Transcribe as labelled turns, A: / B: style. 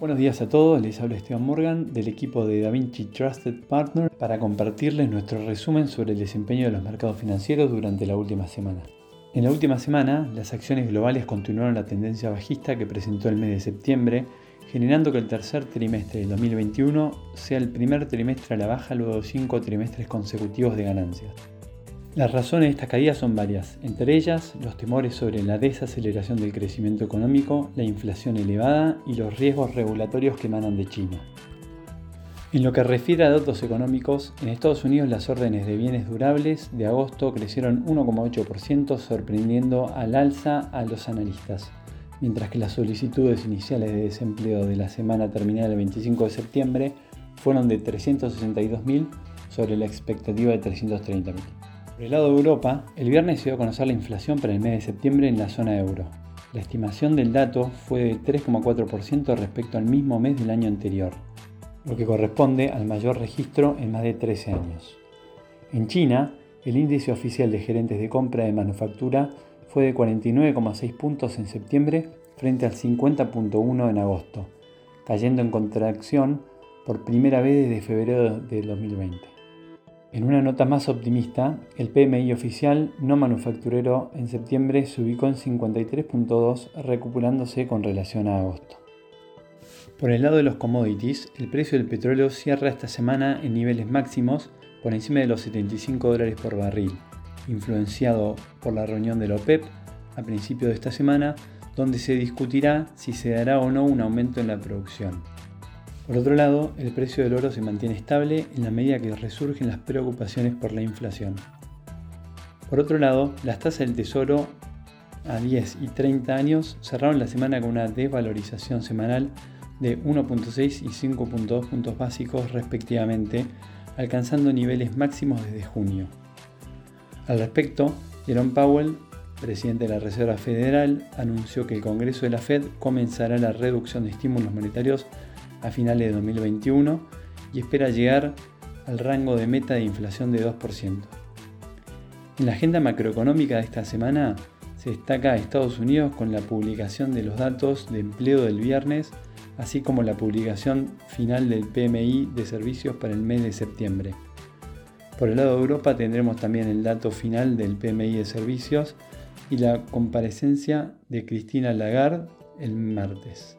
A: Buenos días a todos, les habla Esteban Morgan del equipo de DaVinci Trusted Partner para compartirles nuestro resumen sobre el desempeño de los mercados financieros durante la última semana. En la última semana, las acciones globales continuaron la tendencia bajista que presentó el mes de septiembre, generando que el tercer trimestre del 2021 sea el primer trimestre a la baja luego de cinco trimestres consecutivos de ganancias. Las razones de esta caída son varias, entre ellas los temores sobre la desaceleración del crecimiento económico, la inflación elevada y los riesgos regulatorios que emanan de China. En lo que refiere a datos económicos, en Estados Unidos las órdenes de bienes durables de agosto crecieron 1,8% sorprendiendo al alza a los analistas, mientras que las solicitudes iniciales de desempleo de la semana terminada el 25 de septiembre fueron de 362.000 sobre la expectativa de 330.000. Por el lado de Europa, el viernes se dio a conocer la inflación para el mes de septiembre en la zona euro. La estimación del dato fue de 3,4% respecto al mismo mes del año anterior, lo que corresponde al mayor registro en más de 13 años. En China, el índice oficial de gerentes de compra de manufactura fue de 49,6 puntos en septiembre frente al 50.1 en agosto, cayendo en contracción por primera vez desde febrero de 2020. En una nota más optimista, el PMI oficial no manufacturero en septiembre se ubicó en 53.2 recuperándose con relación a agosto. Por el lado de los commodities, el precio del petróleo cierra esta semana en niveles máximos por encima de los 75 dólares por barril, influenciado por la reunión de la OPEP a principios de esta semana, donde se discutirá si se dará o no un aumento en la producción. Por otro lado, el precio del oro se mantiene estable en la medida que resurgen las preocupaciones por la inflación. Por otro lado, las tasas del tesoro a 10 y 30 años cerraron la semana con una desvalorización semanal de 1.6 y 5.2 puntos básicos respectivamente, alcanzando niveles máximos desde junio. Al respecto, Jerome Powell, presidente de la Reserva Federal, anunció que el Congreso de la Fed comenzará la reducción de estímulos monetarios a finales de 2021 y espera llegar al rango de meta de inflación de 2%. En la agenda macroeconómica de esta semana se destaca Estados Unidos con la publicación de los datos de empleo del viernes, así como la publicación final del PMI de servicios para el mes de septiembre. Por el lado de Europa tendremos también el dato final del PMI de servicios y la comparecencia de Cristina Lagarde el martes.